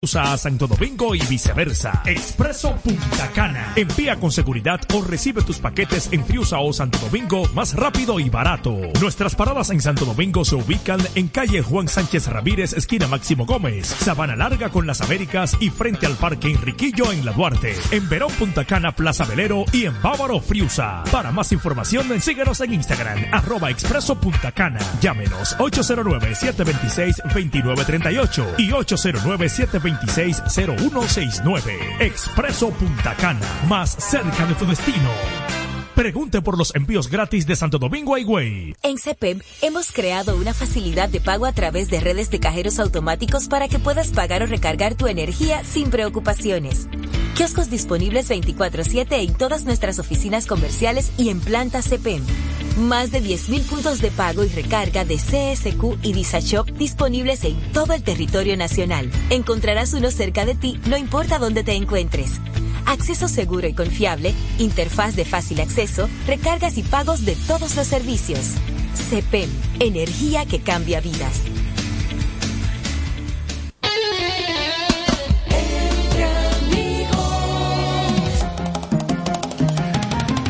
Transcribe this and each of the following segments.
a Santo Domingo y viceversa. Expreso Punta Cana. Envía con seguridad o recibe tus paquetes en Friusa o Santo Domingo más rápido y barato. Nuestras paradas en Santo Domingo se ubican en calle Juan Sánchez Ramírez, esquina Máximo Gómez, Sabana Larga con las Américas y frente al Parque Enriquillo en La Duarte. En Verón Punta Cana, Plaza Velero y en Bávaro Friusa. Para más información, síguenos en Instagram, arroba Expreso Punta Cana. Llámenos 809-726-2938 y 809 726 260169. Expreso Punta Cana, más cerca de tu destino. Pregunte por los envíos gratis de Santo Domingo a Higüey. En CEPEM hemos creado una facilidad de pago a través de redes de cajeros automáticos para que puedas pagar o recargar tu energía sin preocupaciones. Kioscos disponibles 24/7 en todas nuestras oficinas comerciales y en planta CEPEM. Más de 10.000 puntos de pago y recarga de CSQ y DisaShop disponibles en todo el territorio nacional. Encontrarás uno cerca de ti, no importa dónde te encuentres. Acceso seguro y confiable, interfaz de fácil acceso, recargas y pagos de todos los servicios. CEPEM, energía que cambia vidas.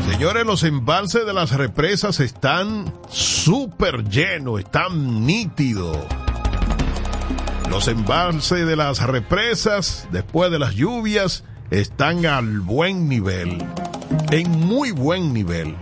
Señores, los embalses de las represas están súper llenos, están nítidos. Los embalses de las represas, después de las lluvias, están al buen nivel, en muy buen nivel.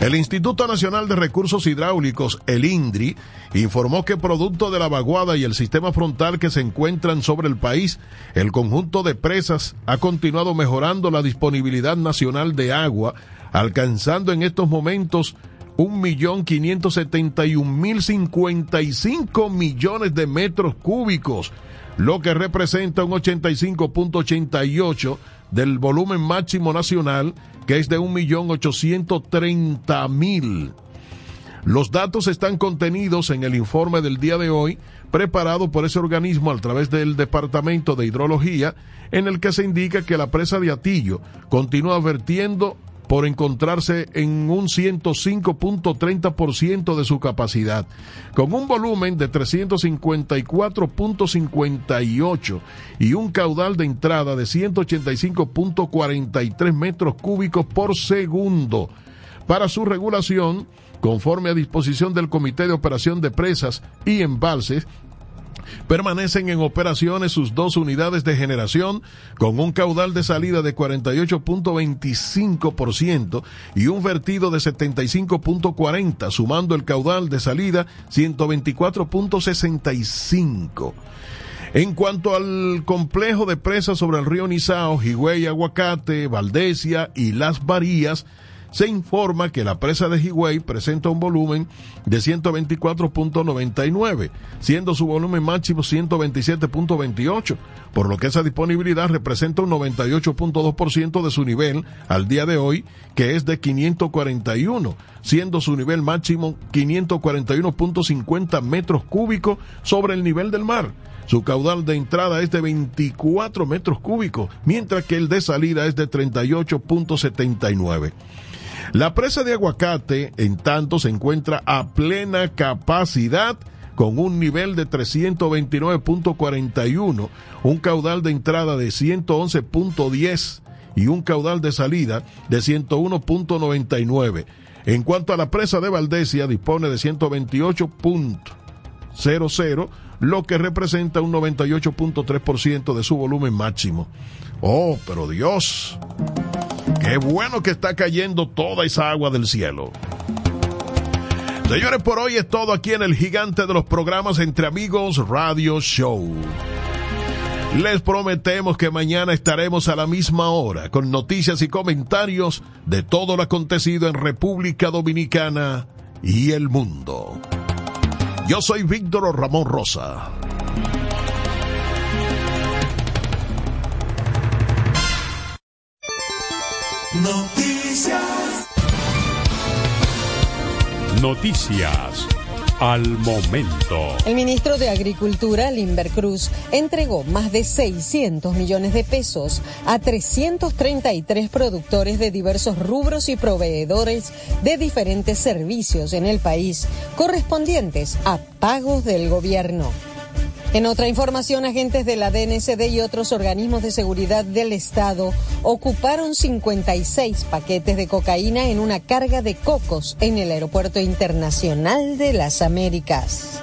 El Instituto Nacional de Recursos Hidráulicos, el INDRI, informó que producto de la vaguada y el sistema frontal que se encuentran sobre el país, el conjunto de presas ha continuado mejorando la disponibilidad nacional de agua, alcanzando en estos momentos un millón quinientos setenta y un mil cincuenta y cinco millones de metros cúbicos, lo que representa un 85.88 del volumen máximo nacional, que es de un millón ochocientos treinta mil. Los datos están contenidos en el informe del día de hoy, preparado por ese organismo a través del Departamento de Hidrología, en el que se indica que la presa de Atillo continúa vertiendo por encontrarse en un 105.30% de su capacidad, con un volumen de 354.58 y un caudal de entrada de 185.43 metros cúbicos por segundo. Para su regulación, conforme a disposición del Comité de Operación de Presas y Embalses, permanecen en operaciones sus dos unidades de generación con un caudal de salida de 48.25% y un vertido de 75.40, sumando el caudal de salida 124.65. En cuanto al complejo de presas sobre el río Nizao, Higüey, Aguacate, Valdesia y Las Varías, se informa que la presa de Higüey presenta un volumen de 124.99, siendo su volumen máximo 127.28, por lo que esa disponibilidad representa un 98.2% de su nivel al día de hoy, que es de 541, siendo su nivel máximo 541.50 metros cúbicos sobre el nivel del mar. Su caudal de entrada es de 24 metros cúbicos, mientras que el de salida es de 38.79. La presa de aguacate, en tanto, se encuentra a plena capacidad con un nivel de 329.41, un caudal de entrada de 111.10 y un caudal de salida de 101.99. En cuanto a la presa de Valdesia, dispone de 128.00, lo que representa un 98.3% de su volumen máximo. Oh, pero Dios. Qué bueno que está cayendo toda esa agua del cielo. Señores, por hoy es todo aquí en el gigante de los programas Entre Amigos Radio Show. Les prometemos que mañana estaremos a la misma hora con noticias y comentarios de todo lo acontecido en República Dominicana y el mundo. Yo soy Víctor Ramón Rosa. Noticias. Noticias al momento. El ministro de Agricultura, Limber Cruz, entregó más de 600 millones de pesos a 333 productores de diversos rubros y proveedores de diferentes servicios en el país, correspondientes a pagos del gobierno. En otra información, agentes de la DNCD y otros organismos de seguridad del Estado ocuparon 56 paquetes de cocaína en una carga de cocos en el Aeropuerto Internacional de las Américas.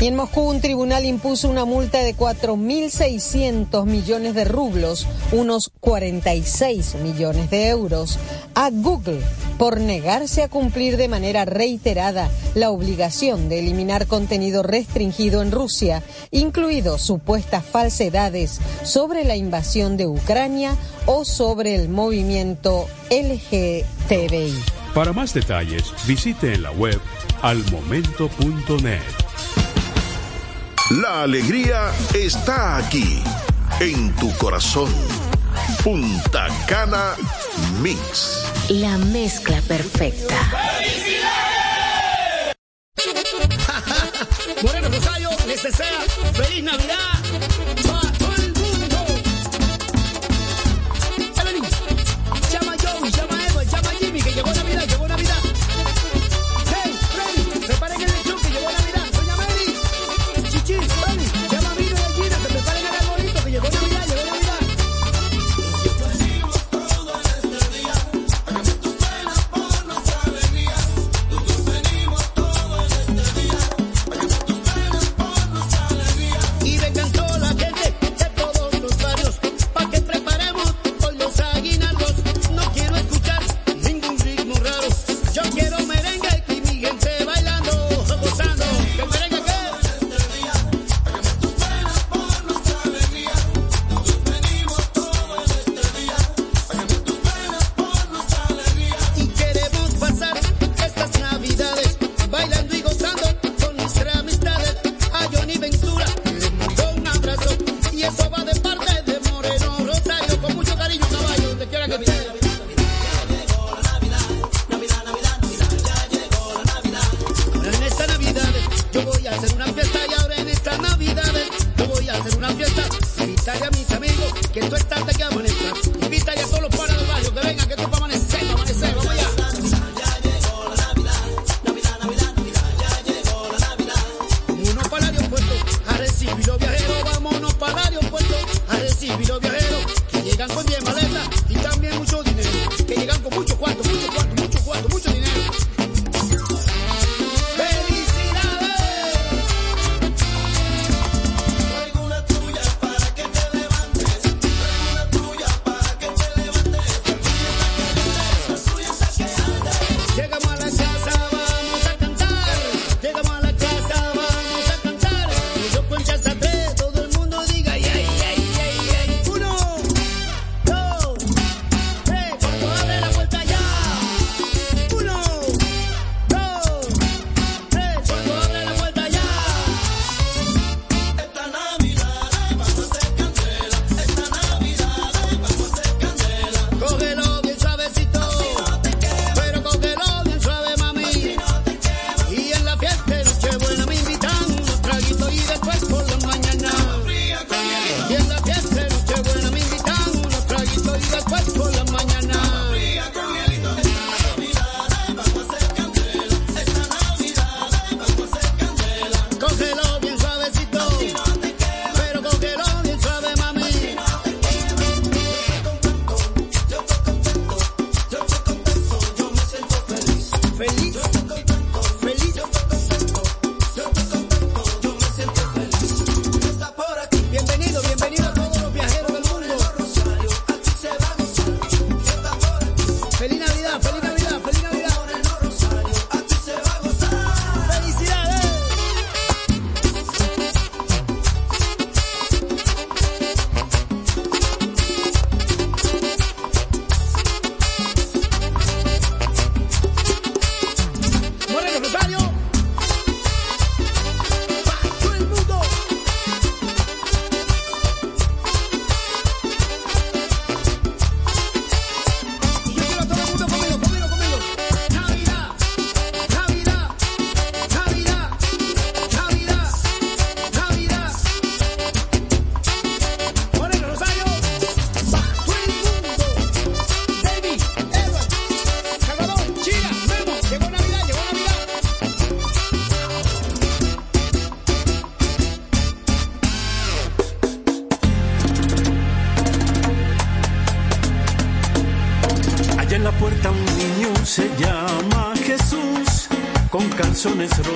Y en Moscú un tribunal impuso una multa de 4.600 millones de rublos, unos 46 millones de euros, a Google por negarse a cumplir de manera reiterada la obligación de eliminar contenido restringido en Rusia, incluidos supuestas falsedades sobre la invasión de Ucrania o sobre el movimiento LGTBI. Para más detalles, visite en la web almomento.net. La alegría está aquí, en tu corazón. Punta Cana Mix. La mezcla perfecta. Moreno Rosario les desea feliz Navidad. Con calzones rotos,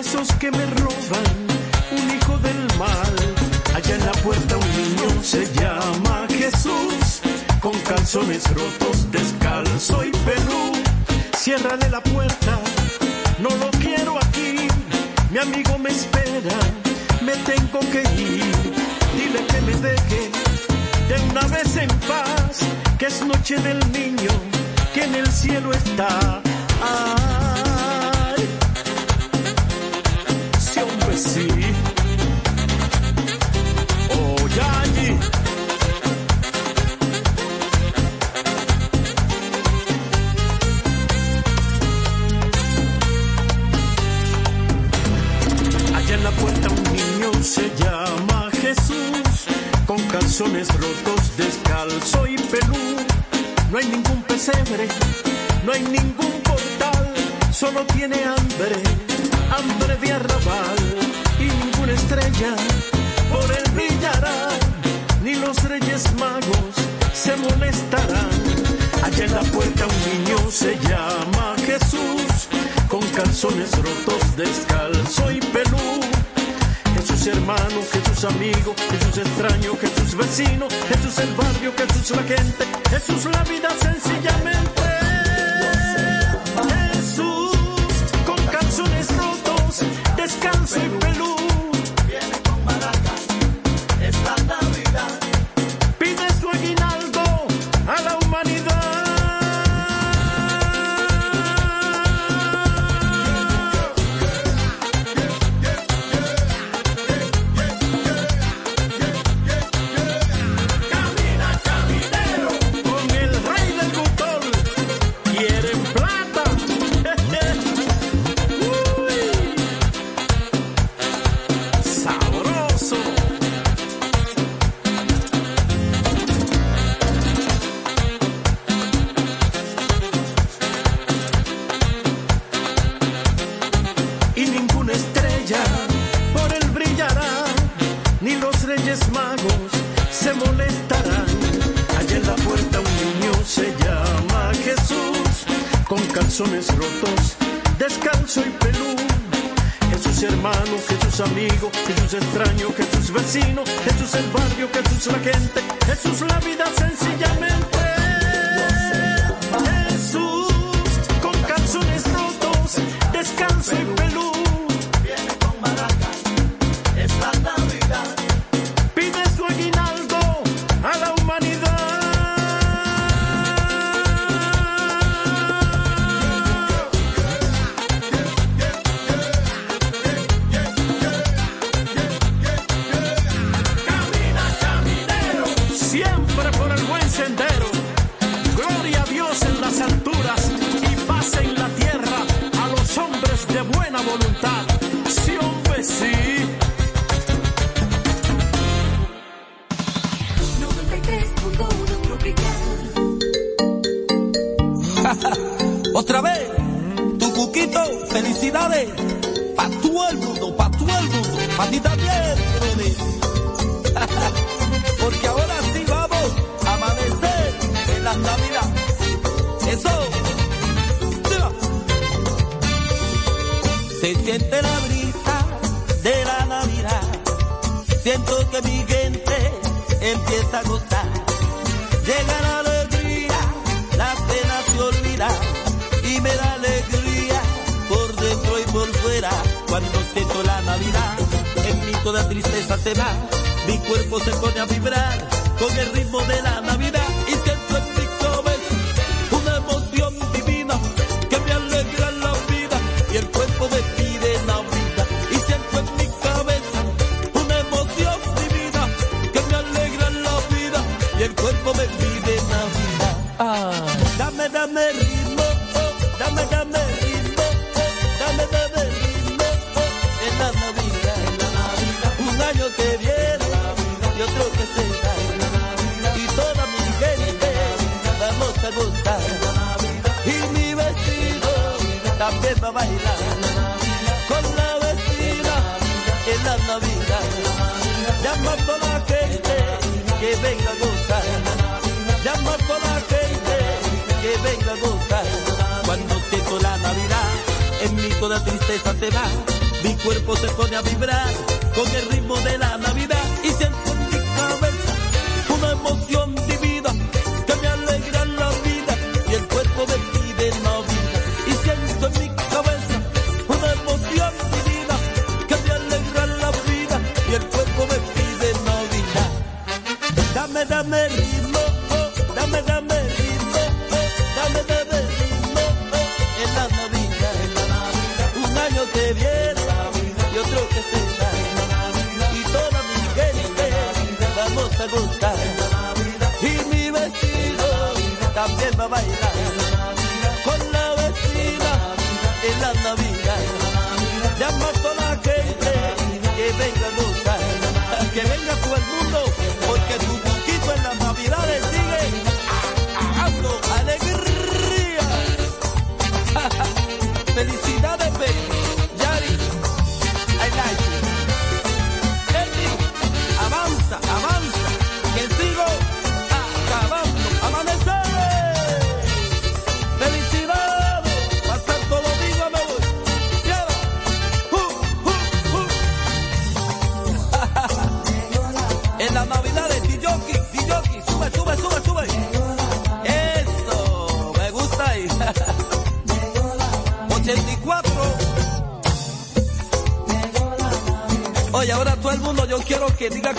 de esos que me roban, un hijo del mal. Allá en la puerta un niño se llama Jesús, con calzones rotos, descalzo y pelú. Ciérrale la puerta, no lo quiero aquí. Mi amigo me espera, me tengo que ir. Dile que me deje de una vez en paz, que es noche del niño, que en el cielo está. Ay, solo tiene hambre, hambre de arrabal y ninguna estrella por él brillará, ni los reyes magos se molestarán. Allá en la puerta un niño se llama Jesús, con calzones rotos, descalzo y pelú. Jesús hermano, Jesús amigo, Jesús extraño, Jesús vecino, Jesús el barrio, Jesús la gente, Jesús la vida sencillamente. Otra vez, tu cuquito, felicidades. Pa' todo el mundo, pa' todo el mundo. Pa' ti también. Porque ahora sí vamos a amanecer en la Navidad. Eso. Se siente la brisa de la Navidad. Siento que mi gente empieza a gozar. Llega la alegría, la pena se olvida y me da alegría por dentro y por fuera cuando siento la Navidad. En mí toda tristeza se va, mi cuerpo se pone a vibrar con el ritmo de la Navidad y siento en mi bailar con la vecina en la Navidad. Llama a la gente que venga a gozar. Llama a la gente que venga a gozar. Cuando siento la Navidad, en mí toda tristeza se va. Mi cuerpo se pone a vibrar con el ritmo de la Navidad y siento en mi cabeza una emoción divina que me alegra la vida y el cuerpo de ti de Navidad. dame ritmo, oh, dame, dame ritmo, oh, dame, dame ritmo, oh, en la Navidad, en la Navidad, un año que viene y otro que se y toda mi gente vamos a gozar, y mi vestido también va a bailar, con la vecina en la Navidad, llama a toda la gente que venga a gozar, que venga todo el mundo. que diga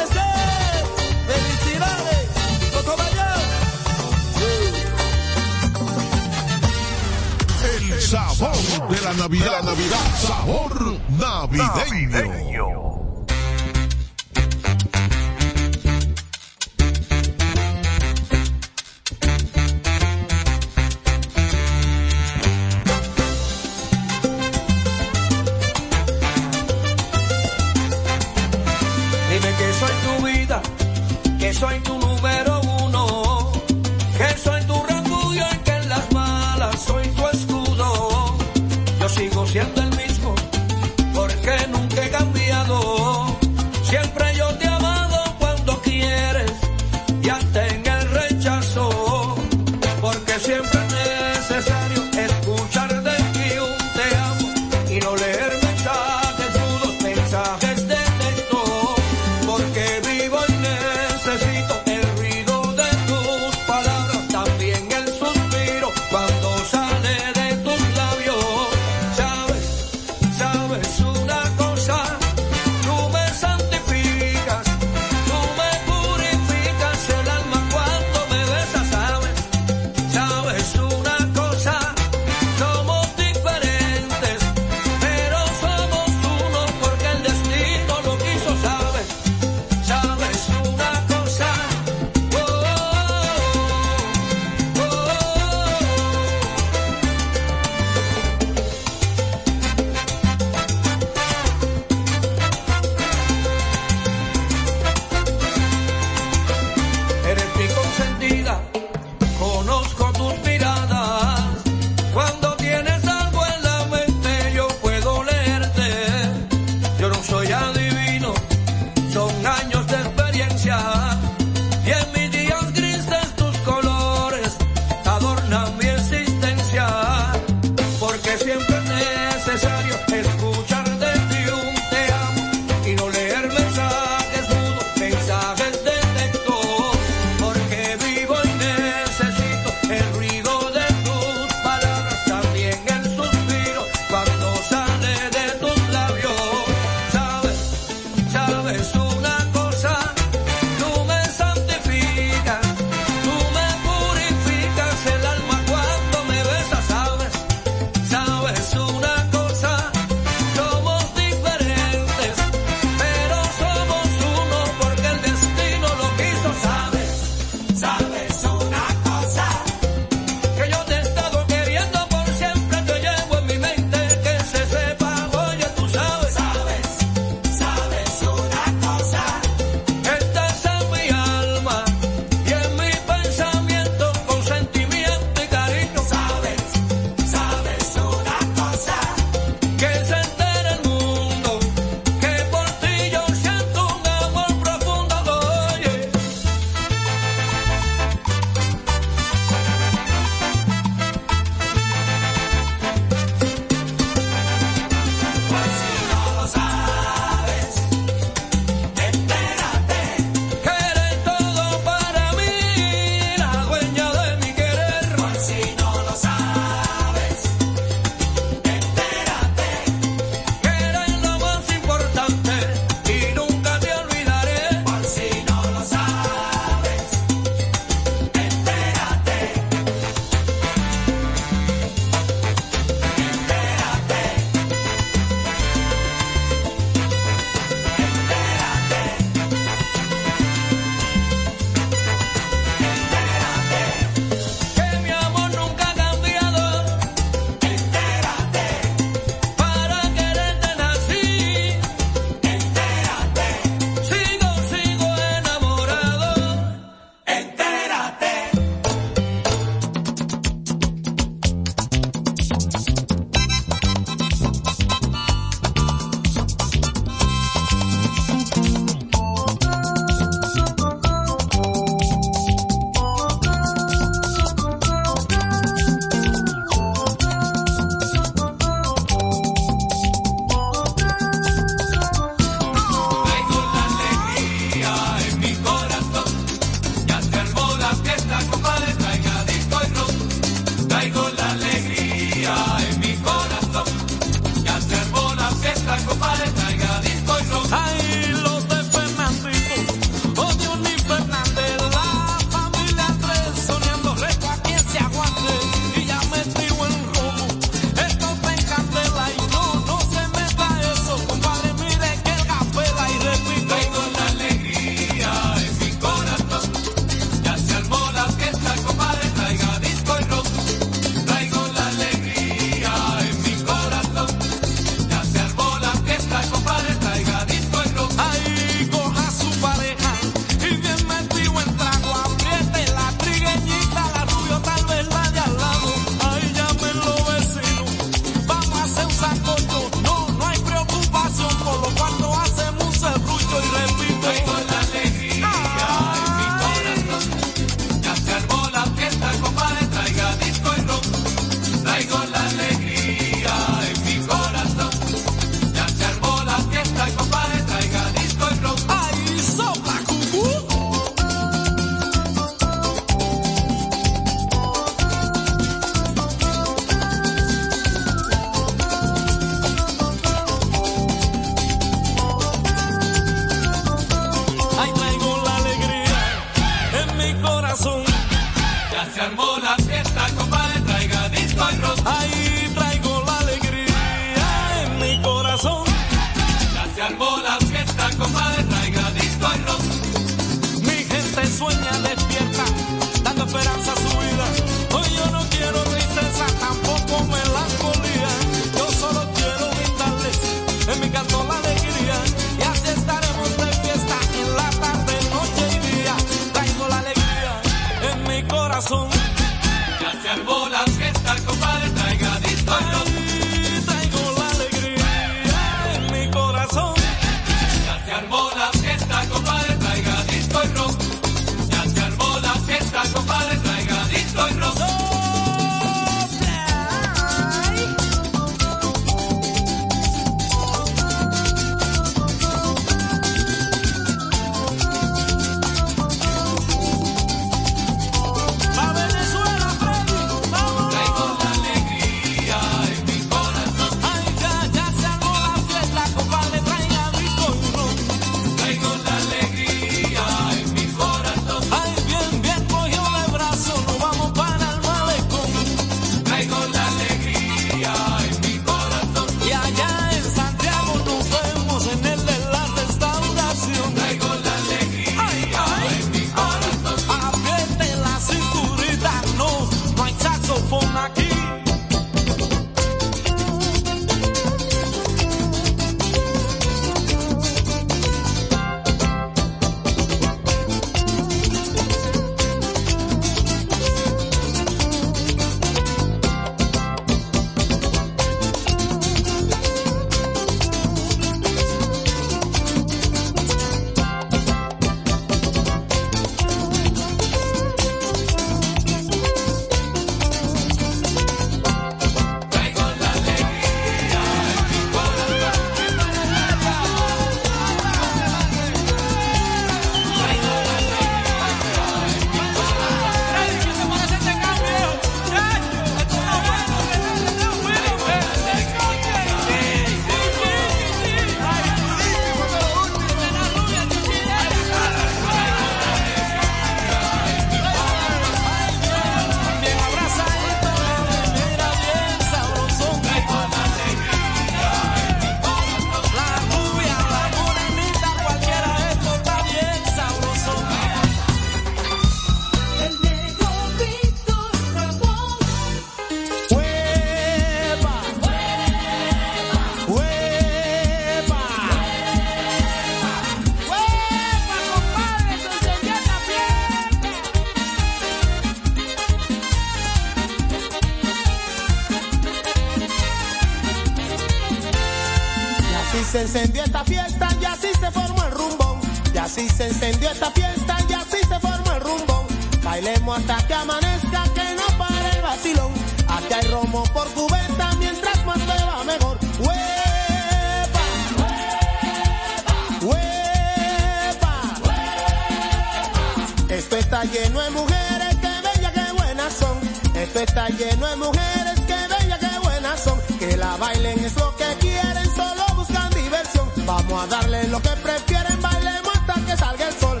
Esto está lleno de mujeres, que bellas, que buenas son. Esto está lleno de mujeres, que bellas, que buenas son. Que la bailen es lo que quieren, solo buscan diversión. Vamos a darle lo que prefieren, bailemos hasta que salga el sol.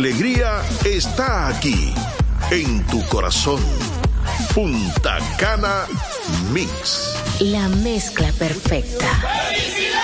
alegría está aquí, en tu corazón. Punta Cana Mix. La mezcla perfecta. ¡Felicidad!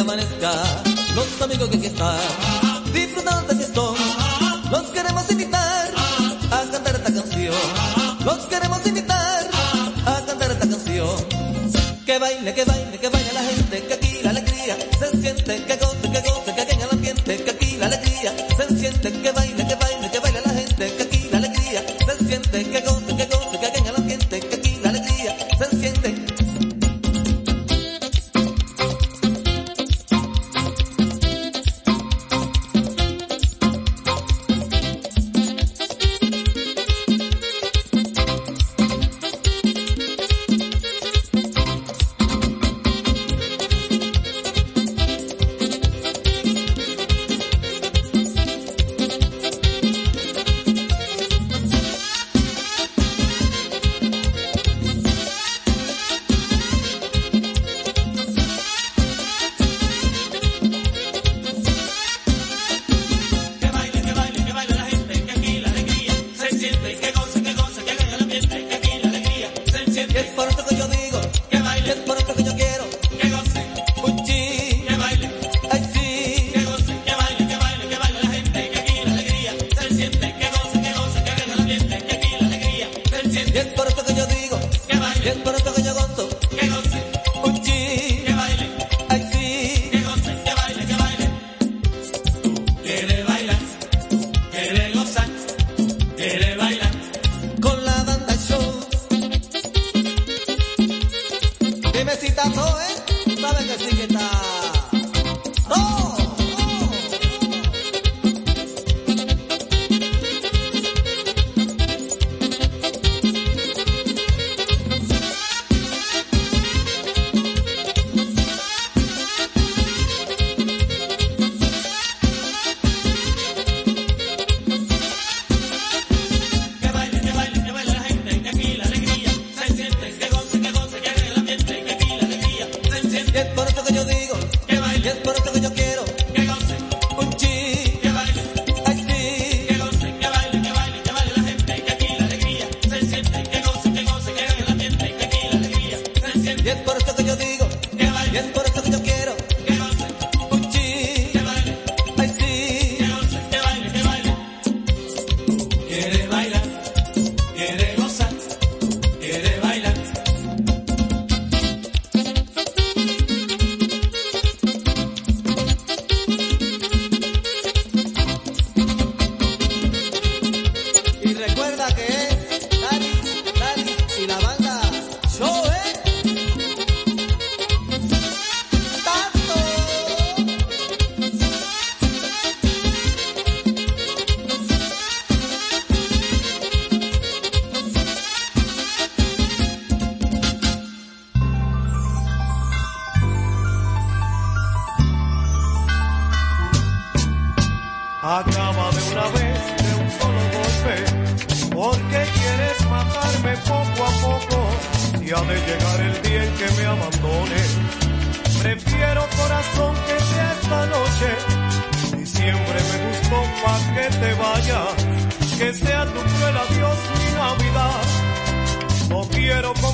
que amanezca, los amigos que aquí están, disfrutando de fiestón, los queremos invitar a cantar esta canción, los queremos invitar a cantar esta canción. Que baile, que baile, que baile la gente, que aquí la alegría se siente, que goce, que goce, que en el ambiente, que aquí la alegría se siente, que baile.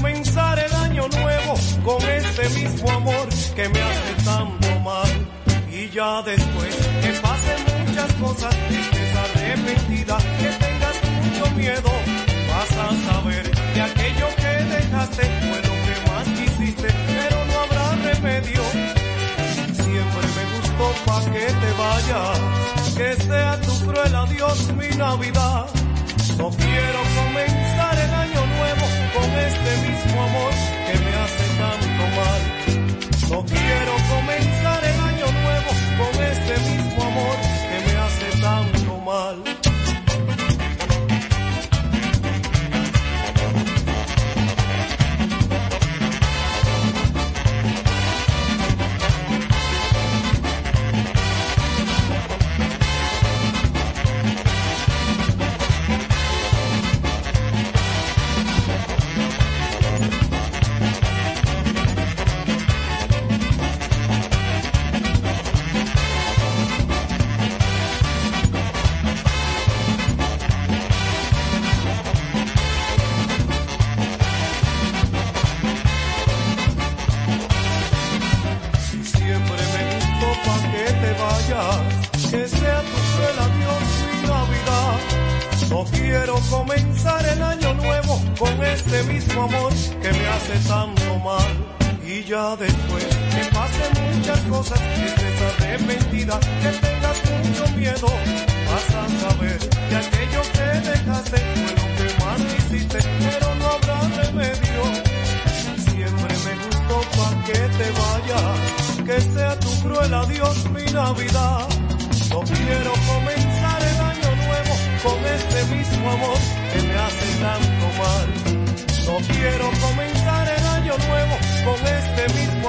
comenzar el año nuevo con este mismo amor que me hace tanto mal. Y ya después que pasen muchas cosas, que estés arrepentida, que tengas mucho miedo, vas a saber que aquello que dejaste fue lo que más quisiste, pero no habrá remedio. Siempre me gustó pa' que te vayas, que sea tu cruel adiós mi Navidad. No quiero comenzar el año nuevo con este mismo amor que me hace tanto mal. No quiero comenzar el año nuevo con este mismo amor que me hace tanto mal.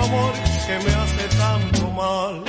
Que me hace tanto mal.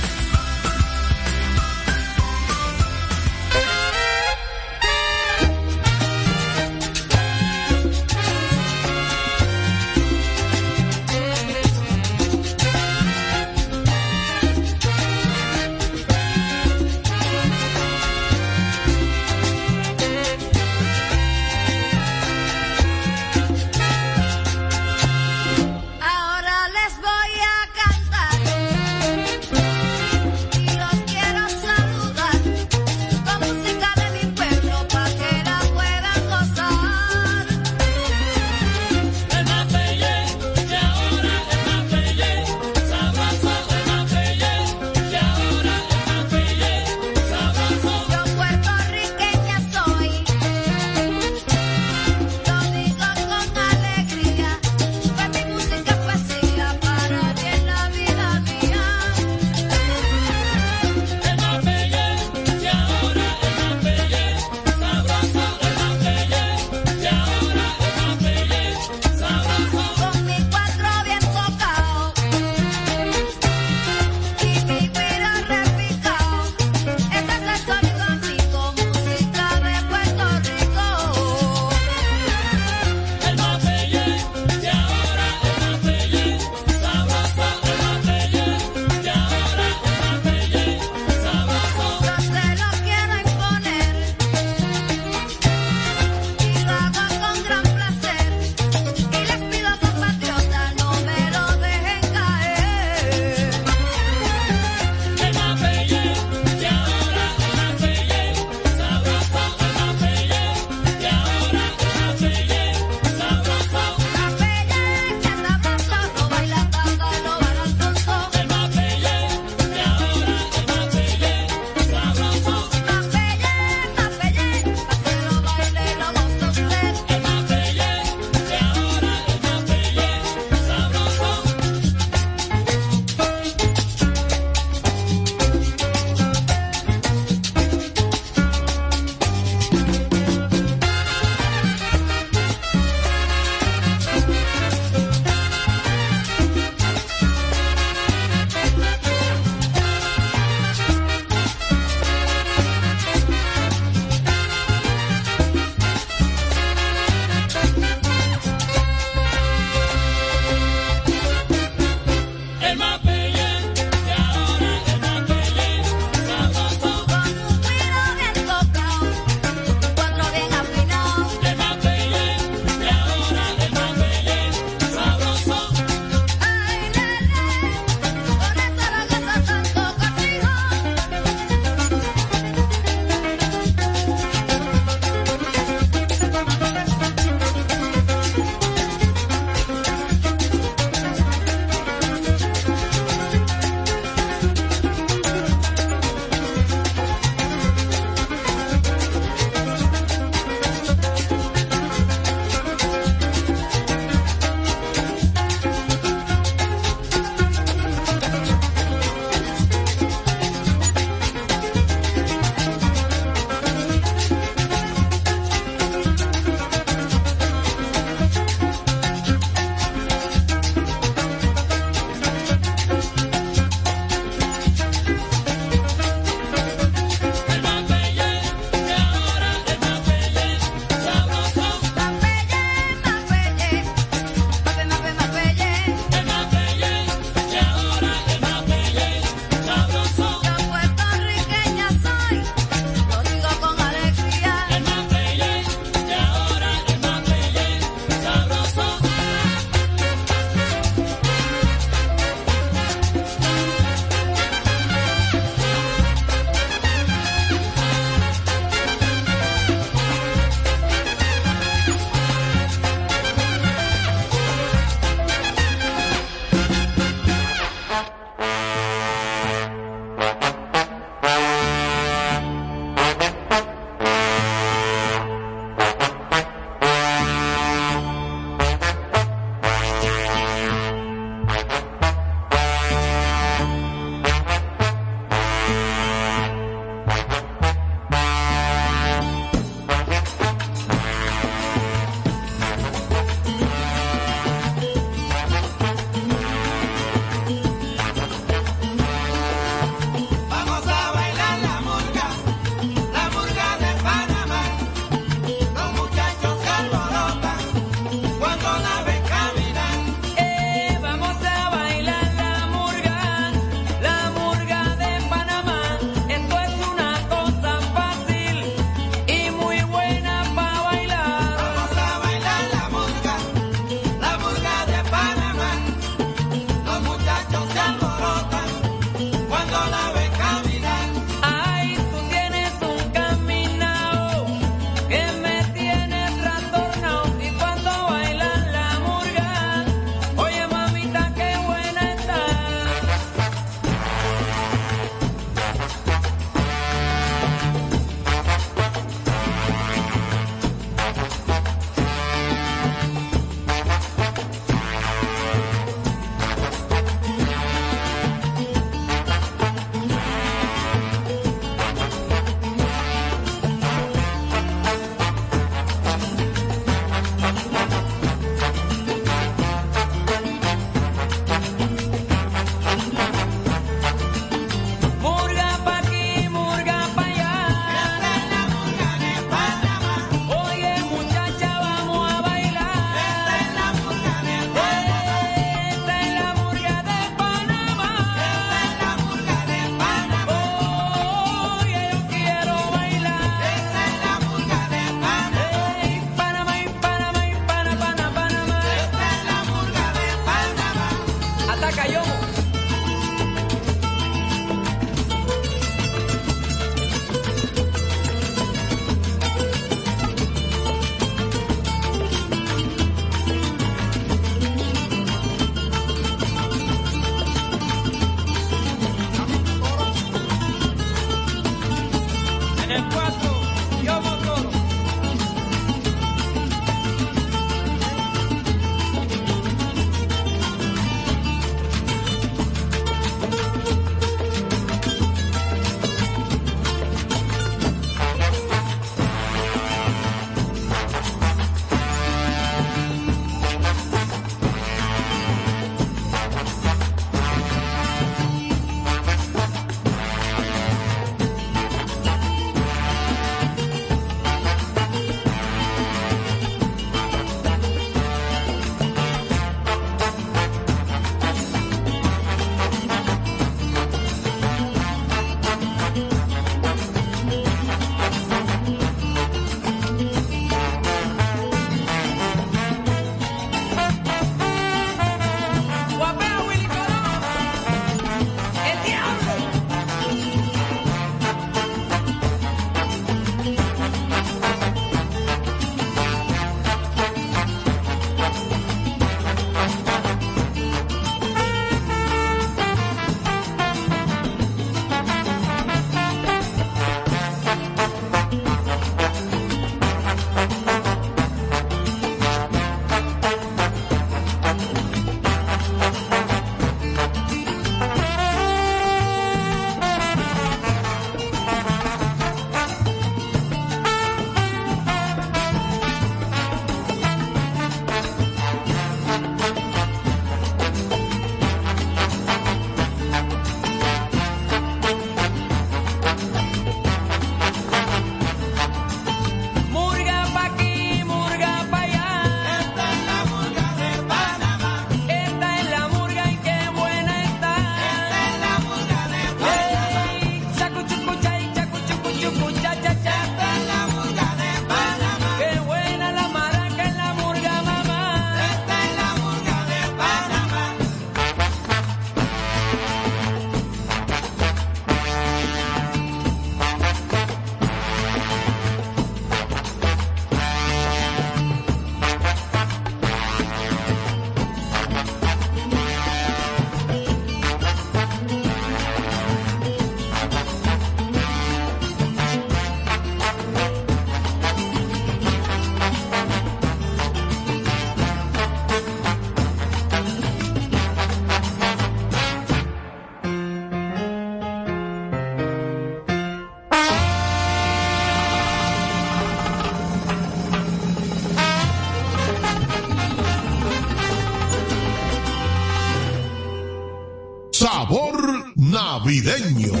Navideño.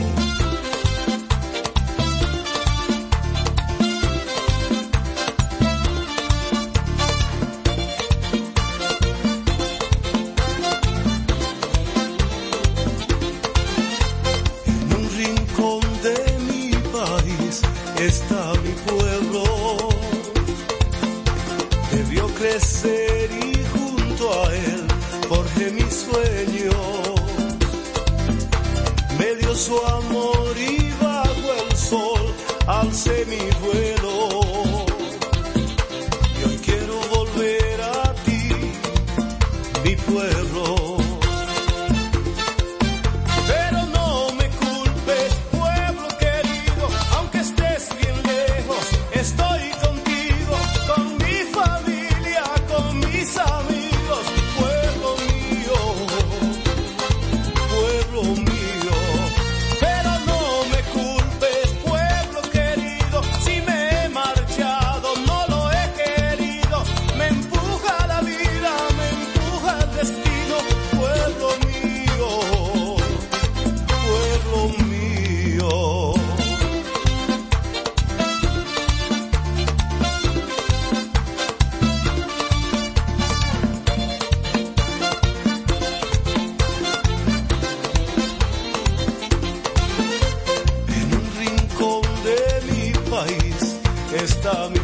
Está mi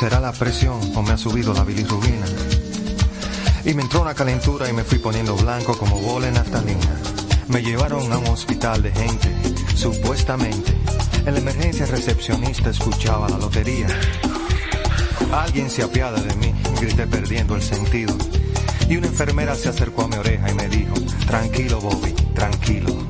¿Será la presión o me ha subido la bilirrubina? Y me entró una calentura y me fui poniendo blanco como bola en naftalina. Me llevaron a un hospital de gente, supuestamente. En la emergencia recepcionista escuchaba la lotería. Alguien se apiada de mí, grité perdiendo el sentido. Y una enfermera se acercó a mi oreja y me dijo, tranquilo Bobby, tranquilo.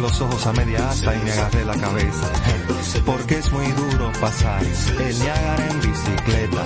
Los ojos a media asta y me agarré la cabeza. Porque es muy duro pasar el Niágara en bicicleta.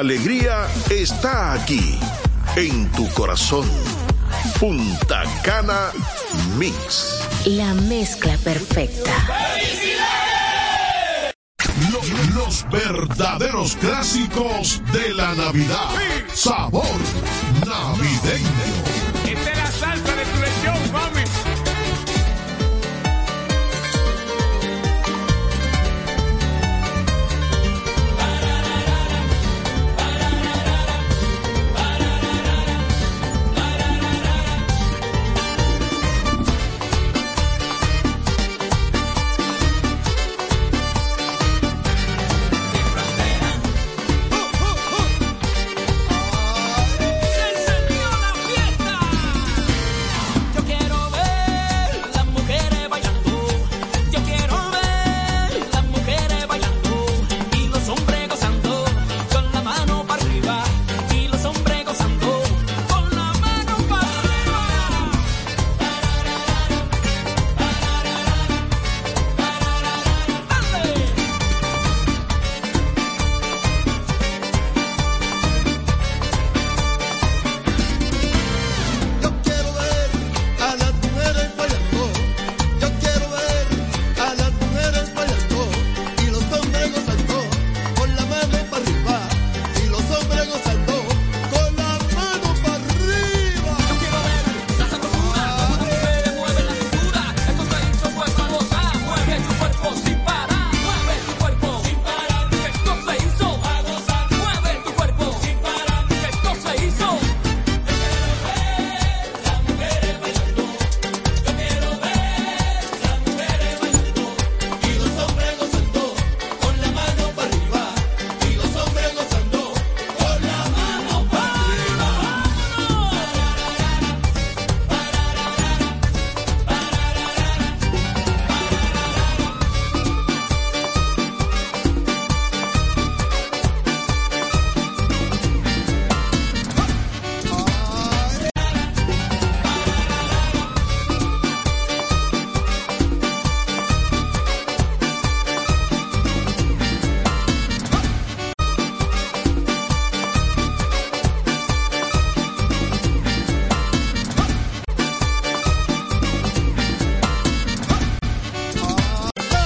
Alegría está aquí, en tu corazón. Punta Cana Mix. La mezcla perfecta. Los, los, verdaderos clásicos de la Navidad. Sabor navideño.